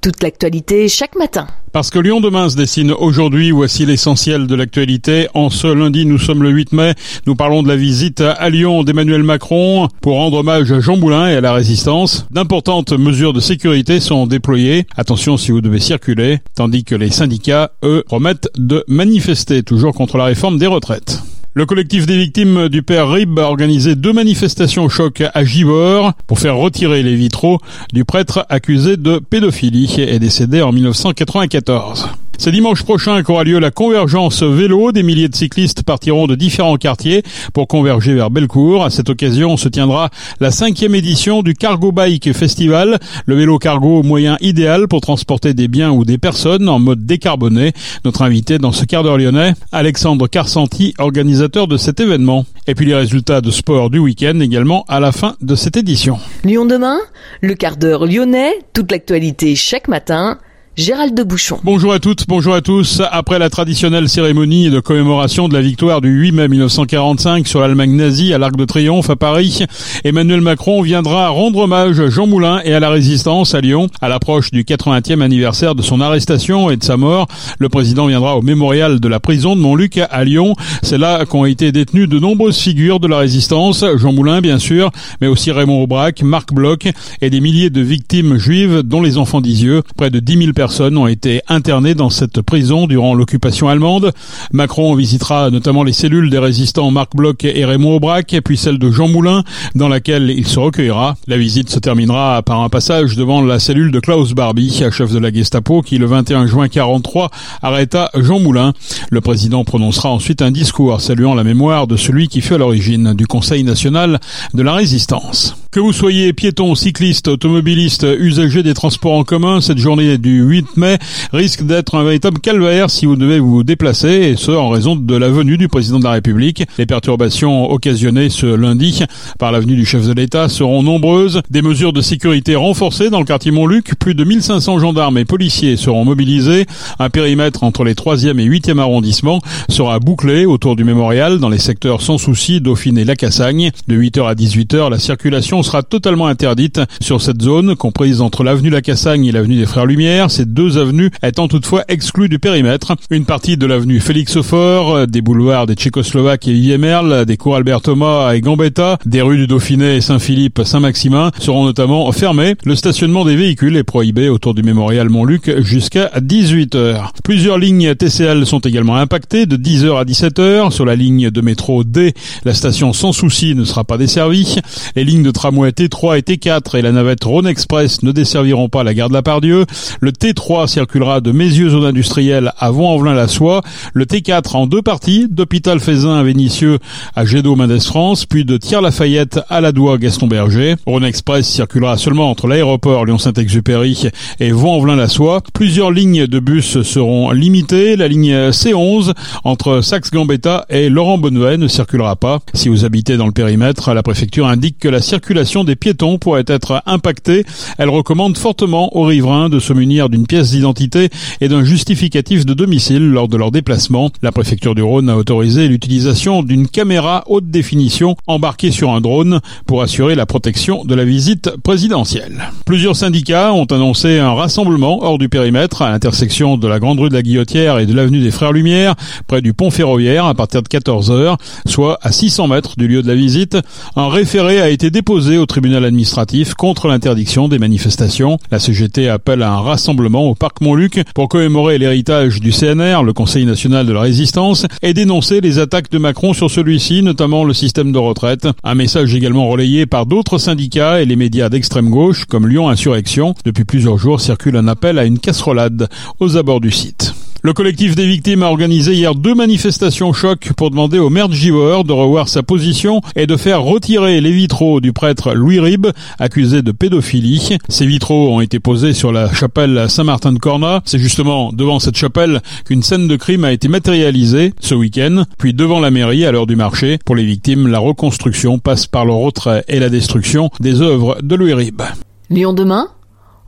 Toute l'actualité chaque matin. Parce que Lyon demain se dessine aujourd'hui, voici l'essentiel de l'actualité. En ce lundi, nous sommes le 8 mai. Nous parlons de la visite à Lyon d'Emmanuel Macron pour rendre hommage à Jean Moulin et à la résistance. D'importantes mesures de sécurité sont déployées. Attention si vous devez circuler, tandis que les syndicats, eux, promettent de manifester toujours contre la réforme des retraites. Le collectif des victimes du père Rib a organisé deux manifestations choc à Givor pour faire retirer les vitraux du prêtre accusé de pédophilie et décédé en 1994. C'est dimanche prochain qu'aura lieu la convergence vélo. Des milliers de cyclistes partiront de différents quartiers pour converger vers Bellecour. À cette occasion se tiendra la cinquième édition du Cargo Bike Festival, le vélo cargo moyen idéal pour transporter des biens ou des personnes en mode décarboné. Notre invité dans ce quart d'heure lyonnais, Alexandre Carsanti, organisateur de cet événement. Et puis les résultats de sport du week-end également à la fin de cette édition. Lyon demain, le quart d'heure lyonnais, toute l'actualité chaque matin. Gérald de Bouchon. Bonjour à toutes, bonjour à tous. Après la traditionnelle cérémonie de commémoration de la victoire du 8 mai 1945 sur l'Allemagne nazie à l'Arc de Triomphe à Paris, Emmanuel Macron viendra rendre hommage à Jean Moulin et à la résistance à Lyon. À l'approche du 80e anniversaire de son arrestation et de sa mort, le président viendra au mémorial de la prison de Montluc à Lyon. C'est là qu'ont été détenues de nombreuses figures de la résistance. Jean Moulin, bien sûr, mais aussi Raymond Aubrac, Marc Bloch et des milliers de victimes juives, dont les enfants d'Isieux. Près de 10 000 personnes personnes ont été internées dans cette prison durant l'occupation allemande. Macron visitera notamment les cellules des résistants Marc Bloch et Raymond Aubrac, puis celle de Jean Moulin, dans laquelle il se recueillera. La visite se terminera par un passage devant la cellule de Klaus Barbie, chef de la Gestapo, qui le 21 juin 43 arrêta Jean Moulin. Le président prononcera ensuite un discours saluant la mémoire de celui qui fut à l'origine du Conseil national de la résistance. Que vous soyez piéton, cycliste, automobiliste, usager des transports en commun, cette journée du 8 mai risque d'être un véritable calvaire si vous devez vous déplacer, et ce en raison de la venue du président de la République. Les perturbations occasionnées ce lundi par la venue du chef de l'État seront nombreuses. Des mesures de sécurité renforcées dans le quartier Montluc. Plus de 1500 gendarmes et policiers seront mobilisés. Un périmètre entre les 3e et 8e arrondissements sera bouclé autour du mémorial dans les secteurs sans souci Dauphine et Lacassagne. De 8h à 18h, la circulation sera totalement interdite sur cette zone comprise entre l'avenue Lacassagne et l'avenue des Frères Lumière, ces deux avenues étant toutefois exclues du périmètre. Une partie de l'avenue Félix Aufort, des boulevards des Tchécoslovaques et Merle, des cours Albert Thomas et Gambetta, des rues du Dauphiné, Saint-Philippe, Saint-Maximin seront notamment fermées. Le stationnement des véhicules est prohibé autour du mémorial Montluc jusqu'à 18h. Plusieurs lignes TCL sont également impactées de 10h à 17h. Sur la ligne de métro D, la station sans souci ne sera pas desservie. Les lignes de tram tramway T3 et T4 et la navette Rhône Express ne desserviront pas la gare de la Pardieu. Le T3 circulera de Mézieux zone industrielle à Vaux-en-Velin-la-Soie. Le T4 en deux parties, d'Hôpital Faisin à Vénissieux à Gédo Mendes France, puis de Thiers-Lafayette à la Doua Gaston Berger. Rhône Express circulera seulement entre l'aéroport Lyon-Saint-Exupéry et Vaux-en-Velin-la-Soie. Plusieurs lignes de bus seront limitées. La ligne C11 entre Saxe-Gambetta et Laurent-Bonnevet ne circulera pas. Si vous habitez dans le périmètre, la préfecture indique que la circulation des piétons pourrait être impactée. Elle recommande fortement aux riverains de se munir d'une pièce d'identité et d'un justificatif de domicile lors de leur déplacement. La préfecture du Rhône a autorisé l'utilisation d'une caméra haute définition embarquée sur un drone pour assurer la protection de la visite présidentielle. Plusieurs syndicats ont annoncé un rassemblement hors du périmètre à l'intersection de la Grande Rue de la Guillotière et de l'avenue des Frères Lumière, près du pont ferroviaire à partir de 14h, soit à 600 mètres du lieu de la visite. Un référé a été déposé au tribunal administratif contre l'interdiction des manifestations. La CGT appelle à un rassemblement au parc Montluc pour commémorer l'héritage du CNR, le Conseil national de la résistance, et dénoncer les attaques de Macron sur celui-ci, notamment le système de retraite. Un message également relayé par d'autres syndicats et les médias d'extrême gauche comme Lyon Insurrection. Depuis plusieurs jours circule un appel à une casserolade aux abords du site. Le collectif des victimes a organisé hier deux manifestations choc pour demander au maire de Givor de revoir sa position et de faire retirer les vitraux du prêtre Louis Rib, accusé de pédophilie. Ces vitraux ont été posés sur la chapelle Saint-Martin de Corna. C'est justement devant cette chapelle qu'une scène de crime a été matérialisée ce week-end, puis devant la mairie à l'heure du marché. Pour les victimes, la reconstruction passe par le retrait et la destruction des œuvres de Louis Rib. Lyon demain,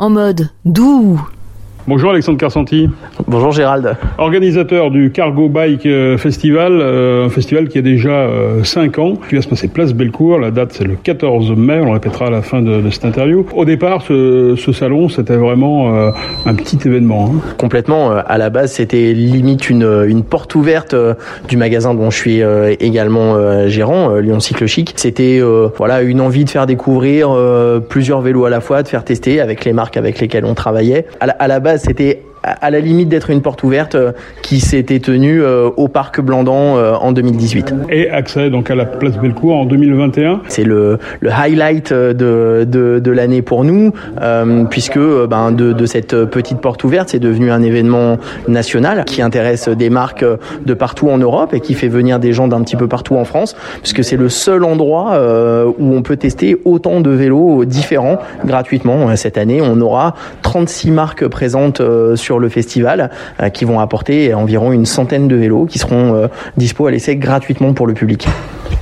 en mode doux Bonjour Alexandre Carsanti. Bonjour Gérald. Organisateur du Cargo Bike euh, Festival, euh, un festival qui a déjà 5 euh, ans, qui va se passer place Bellecour. La date c'est le 14 mai, on le répétera à la fin de, cette interview. Au départ, ce, salon c'était vraiment un petit événement. Hein. Complètement. À la base, c'était limite une, une porte ouverte du magasin dont je suis également gérant, Lyon Cycle Chic. C'était voilà une envie de faire découvrir plusieurs vélos à la fois, de faire tester avec les marques avec lesquelles on travaillait. à la base c'était à la limite d'être une porte ouverte euh, qui s'était tenue euh, au parc Blandan euh, en 2018. Et accès donc à la place Bellecour en 2021. C'est le, le highlight de, de, de l'année pour nous, puisque ben, de, de cette petite porte ouverte, c'est devenu un événement national qui intéresse des marques de partout en Europe et qui fait venir des gens d'un petit peu partout en France, puisque c'est le seul endroit où on peut tester autant de vélos différents gratuitement. Cette année, on aura 36 marques présentes sur le festival euh, qui vont apporter environ une centaine de vélos qui seront euh, dispo à l'essai gratuitement pour le public.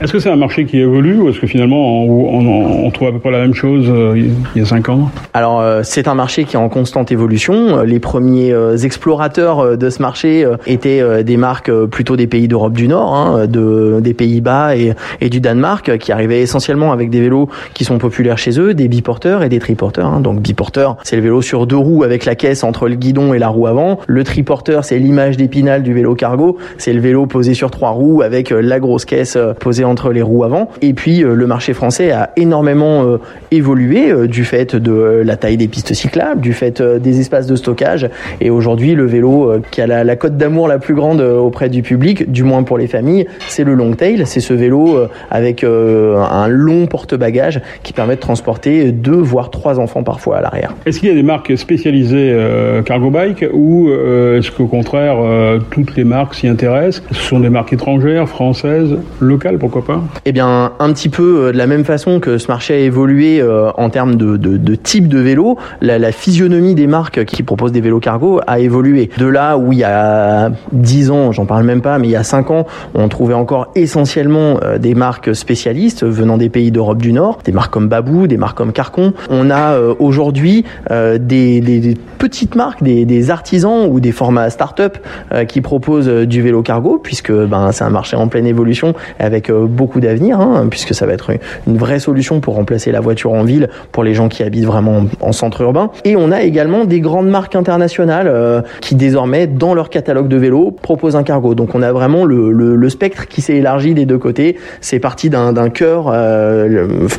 Est-ce que c'est un marché qui évolue ou est-ce que finalement on, trouve à peu près la même chose euh, il y a cinq ans? Alors c'est un marché qui est en constante évolution. Les premiers explorateurs de ce marché étaient des marques plutôt des pays d'Europe du Nord, hein, de, des Pays-Bas et, et, du Danemark, qui arrivaient essentiellement avec des vélos qui sont populaires chez eux, des biporteurs et des triporteurs. Hein. Donc biporteur, c'est le vélo sur deux roues avec la caisse entre le guidon et la roue avant. Le triporteur, c'est l'image d'épinal du vélo cargo. C'est le vélo posé sur trois roues avec euh, la grosse caisse euh, posée entre les roues avant. Et puis, euh, le marché français a énormément évolué du fait de la taille des pistes cyclables, du fait des espaces de stockage. Et aujourd'hui, le vélo qui a la, cote d'amour la plus grande auprès du public, du moins pour les familles, c'est le long tail. C'est ce vélo avec un long porte-bagages qui permet de transporter deux voire trois enfants parfois à l'arrière. Est-ce qu'il y a des marques spécialisées cargo bike ou euh, est-ce qu'au contraire euh, toutes les marques s'y intéressent? Ce sont des marques étrangères, françaises, locales, pourquoi pas Eh bien, un petit peu euh, de la même façon que ce marché a évolué en termes de, type de vélo, la, physionomie des marques qui proposent des vélos cargo a évolué. De là où il y a 10 ans, j'en parle même pas, mais il y a 5 ans, on trouvait encore essentiellement des marques spécialistes venant des pays d'Europe du Nord, des marques comme Babou, des marques comme Carcon. On a aujourd'hui des, petites marques, des, artisans ou des formats start-up euh, qui proposent euh, du vélo cargo, puisque ben, c'est un marché en pleine évolution avec euh, beaucoup d'avenir, hein, puisque ça va être une vraie solution pour remplacer la voiture en ville pour les gens qui habitent vraiment en centre urbain. Et on a également des grandes marques internationales qui désormais, dans leur catalogue de vélos, proposent un cargo. Donc on a vraiment le, le, spectre qui s'est élargi des deux côtés. C'est parti d'un cœur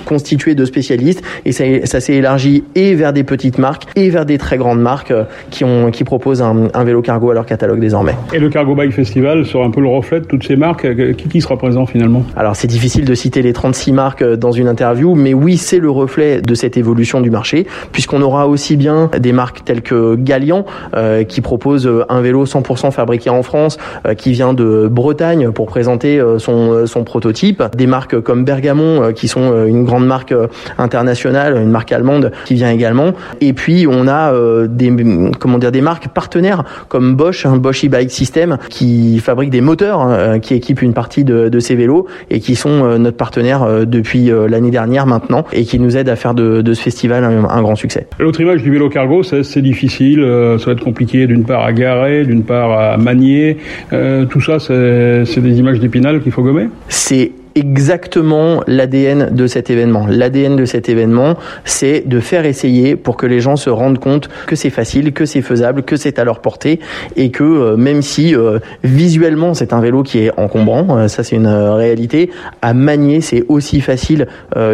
constitué de spécialistes et ça, ça s'est élargi et vers des petites marques et vers des très grandes marques qui ont qui proposent un, vélo cargo à leur catalogue désormais. Et le Cargo Bike Festival sera un peu le reflet de toutes ces marques. Qui, qui sera présent finalement? Alors c'est difficile de citer les 36 marques euh, dans une interview, mais oui, c'est le reflet de cette évolution du marché, puisqu'on aura aussi bien des marques telles que Galian, euh, qui propose euh, un vélo 100% fabriqué en France, qui vient de Bretagne pour présenter son, son prototype. Des marques comme Bergamon, qui sont une grande marque internationale, une marque allemande qui vient également. Et puis on a des comment dire des marques partenaires comme Bosch, un Bosch e-bike system qui fabrique des moteurs hein, qui équipent une partie de, de, ces vélos et qui sont euh, notre partenaire euh, depuis euh, l'année dernière maintenant et qui nous aident à faire de, de ce festival un, grand succès. L'autre image du vélo cargo, c'est difficile, ça va être compliqué d'une part à garer, d'une part à manier. tout ça, c'est des images d'épinal qu'il faut gommer? C'est exactement l'ADN de cet événement. L'ADN de cet événement, c'est de faire essayer pour que les gens se rendent compte que c'est facile, que c'est faisable, que c'est à leur portée et que euh, même si euh, visuellement c'est un vélo qui est encombrant, euh, ça c'est une réalité, à manier c'est aussi facile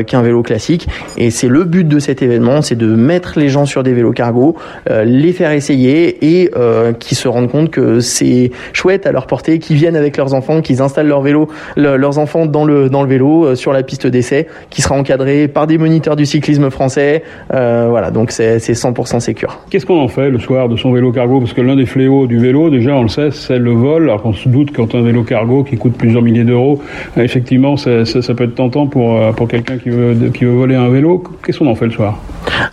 qu'un vélo classique et c'est le but de cet événement, c'est de mettre les gens sur des vélos cargo, les faire essayer et qu'ils se rendent compte que c'est chouette à leur portée, qu'ils viennent avec leurs enfants, qu'ils installent leur vélo, leurs enfants dans le dans le vélo euh, sur la piste d'essai qui sera encadré par des moniteurs du cyclisme français. Euh, voilà, donc c'est 100% sécure. Qu'est-ce qu'on en fait le soir de son vélo cargo? Parce que l'un des fléaux du vélo, déjà on le sait, c'est le vol. Alors qu'on se doute quand un vélo cargo qui coûte plusieurs milliers d'euros, euh, effectivement ça, peut être tentant pour, pour quelqu'un qui veut, qui veut voler un vélo. Qu'est-ce qu'on en fait le soir?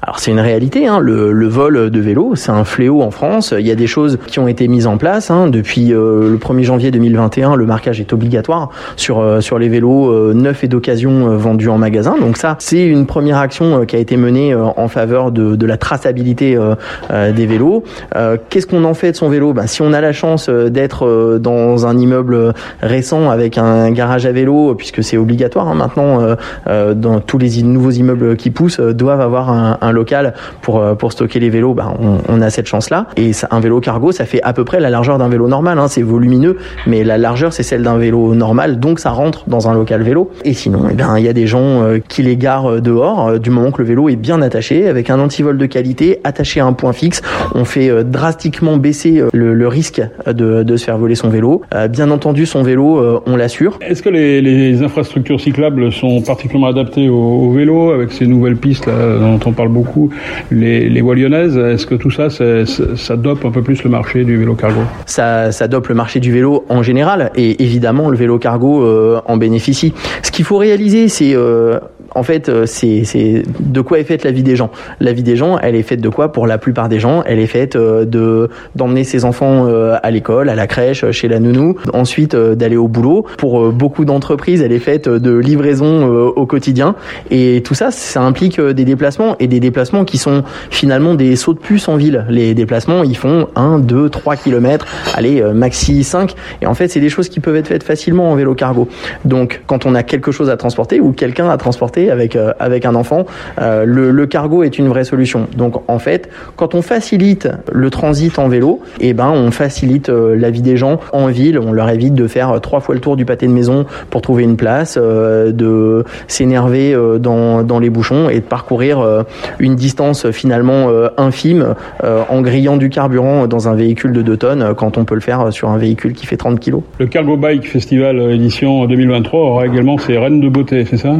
Alors c'est une réalité, hein. le, le, vol de vélo, c'est un fléau en France. Il y a des choses qui ont été mises en place. Hein. Depuis euh, le 1er janvier 2021, le marquage est obligatoire sur, euh, sur les vélos euh, neufs et d'occasion vendus en magasin. Donc ça, c'est une première action qui a été menée en faveur de, la traçabilité des vélos. Qu'est-ce qu'on en fait de son vélo? Ben, Si on a la chance d'être dans un immeuble récent avec un garage à vélo, puisque c'est obligatoire hein, maintenant, dans tous les nouveaux immeubles qui poussent, doivent avoir un, local pour, pour stocker les vélos, ben, on, on a cette chance-là. Et un vélo cargo, ça fait à peu près la largeur d'un vélo normal. Hein. C'est volumineux, mais la largeur, c'est celle d'un vélo normal, donc ça rentre dans un local vélo. Et sinon, eh bien, il y a des gens euh, qui les garent euh, dehors, euh, du moment que le vélo est bien attaché, avec un antivol de qualité, attaché à un point fixe. On fait drastiquement baisser le, risque de, de, se faire voler son vélo. bien entendu, son vélo, on l'assure. Est-ce que les, les, infrastructures cyclables sont particulièrement adaptées au, au, vélo, avec ces nouvelles pistes là, dont on parle beaucoup, les, les voies lyonnaises Est-ce que tout ça, ça dope un peu plus le marché du vélo cargo? Ça, ça dope le marché du vélo en général, et évidemment, le vélo cargo euh, en bénéficie. Ce qu'il faut réaliser, c'est euh, en fait, euh, c'est de quoi est faite la vie des gens. La vie des gens, elle est faite de quoi Pour la plupart des gens, elle est faite euh, de d'emmener ses enfants euh, à l'école, à la crèche, chez la nounou, ensuite d'aller au boulot. Pour beaucoup d'entreprises, elle est faite de livraison au quotidien. Et tout ça, ça implique des déplacements et des déplacements qui sont finalement des sauts de puce en ville. Les déplacements, ils font 1, 2, 3 kilomètres, allez, maxi 5. Et en fait, c'est des choses qui peuvent être faites facilement en vélo cargo. Donc, quand on a quelque chose à transporter ou quelqu'un à transporter, avec euh, avec un enfant, euh, le, cargo est une vraie solution. Donc en fait, quand on facilite le transit en vélo, eh ben on facilite euh, la vie des gens en ville. On leur évite de faire trois fois le tour du pâté de maison pour trouver une place, de s'énerver dans dans les bouchons et de parcourir une distance finalement infime en grillant du carburant dans un véhicule de 2 tonnes quand on peut le faire sur un véhicule qui fait 30 kg. Le Cargo Bike Festival édition 2023 aura également ses reines de beauté, c'est ça?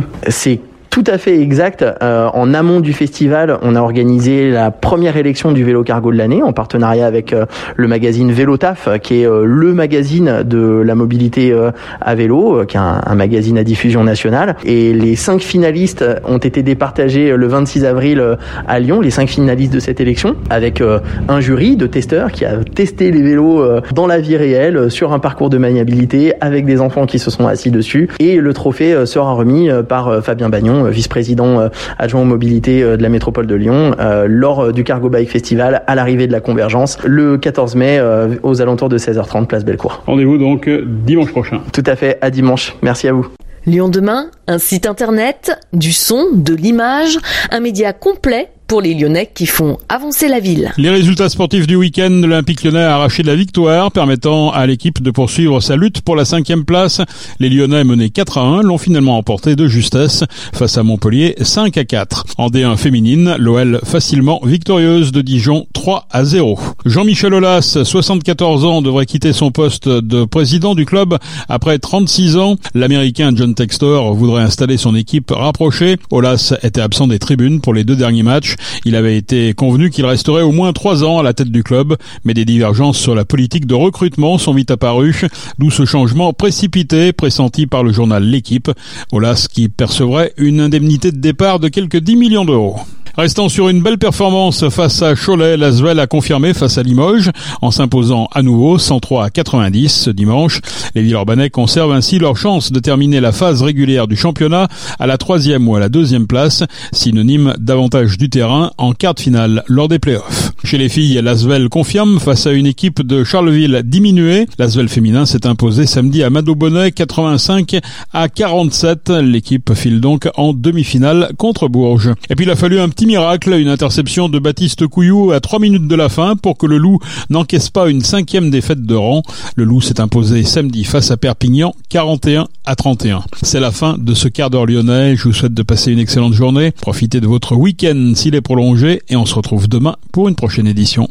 Tout à fait exact. Euh, en amont du festival, on a organisé la première élection du vélo cargo de l'année en partenariat avec euh, le magazine Vélotaf, qui est euh, le magazine de la mobilité à vélo, qui est un, magazine à diffusion nationale. Et les cinq finalistes ont été départagés le 26 avril à Lyon, les cinq finalistes de cette élection, avec un jury de testeurs qui a testé les vélos dans la vie réelle, sur un parcours de maniabilité, avec des enfants qui se sont assis dessus. Et le trophée sera remis par Fabien Bagnon, vice-président euh, adjoint aux mobilités euh, de la métropole de Lyon, euh, lors du Cargo Bike Festival à l'arrivée de la convergence le 14 mai aux alentours de 16h30 place Bellecour. Rendez-vous donc dimanche prochain. Tout à fait, à dimanche. Merci à vous. Lyon demain, un site internet, du son, de l'image, un média complet pour les Lyonnais qui font avancer la ville. Les résultats sportifs du week-end, l'Olympique lyonnais a arraché la victoire, permettant à l'équipe de poursuivre sa lutte pour la cinquième place. Les Lyonnais menés 4 à 1 l'ont finalement emporté de justesse face à Montpellier 5 à 4. En D1 féminine, l'OL facilement victorieuse de Dijon 3 à 0. Jean-Michel Aulas, 74 ans, devrait quitter son poste de président du club après 36 ans. L'Américain John Textor voudrait installer son équipe rapprochée. Aulas était absent des tribunes pour les deux derniers matchs. Il avait été convenu qu'il resterait au moins trois ans à la tête du club, mais des divergences sur la politique de recrutement sont vite apparues, d'où ce changement précipité pressenti par le journal L'équipe, Olas qui percevrait une indemnité de départ de quelques 10 millions d'euros. Restant sur une belle performance face à Cholet, Lasvel a confirmé face à Limoges en s'imposant à nouveau 103 à 90 ce dimanche. Les Villeurbanais conservent ainsi leur chance de terminer la phase régulière du championnat à la troisième ou à la deuxième place, synonyme d'avantage du terrain en quart de finale lors des playoffs. Chez les filles, Lasvel confirme face à une équipe de Charleville diminuée. Lasvel féminin s'est imposé samedi à Madobonnet 85 à 47. L'équipe file donc en demi-finale contre Bourges. Et puis il a fallu un petit miracle, une interception de Baptiste Couillou à 3 minutes de la fin pour que le Loup n'encaisse pas une cinquième défaite de rang. Le Loup s'est imposé samedi face à Perpignan 41 à 31. C'est la fin de ce quart d'heure lyonnais. Je vous souhaite de passer une excellente journée. Profitez de votre week-end s'il prolongé et on se retrouve demain pour une prochaine édition.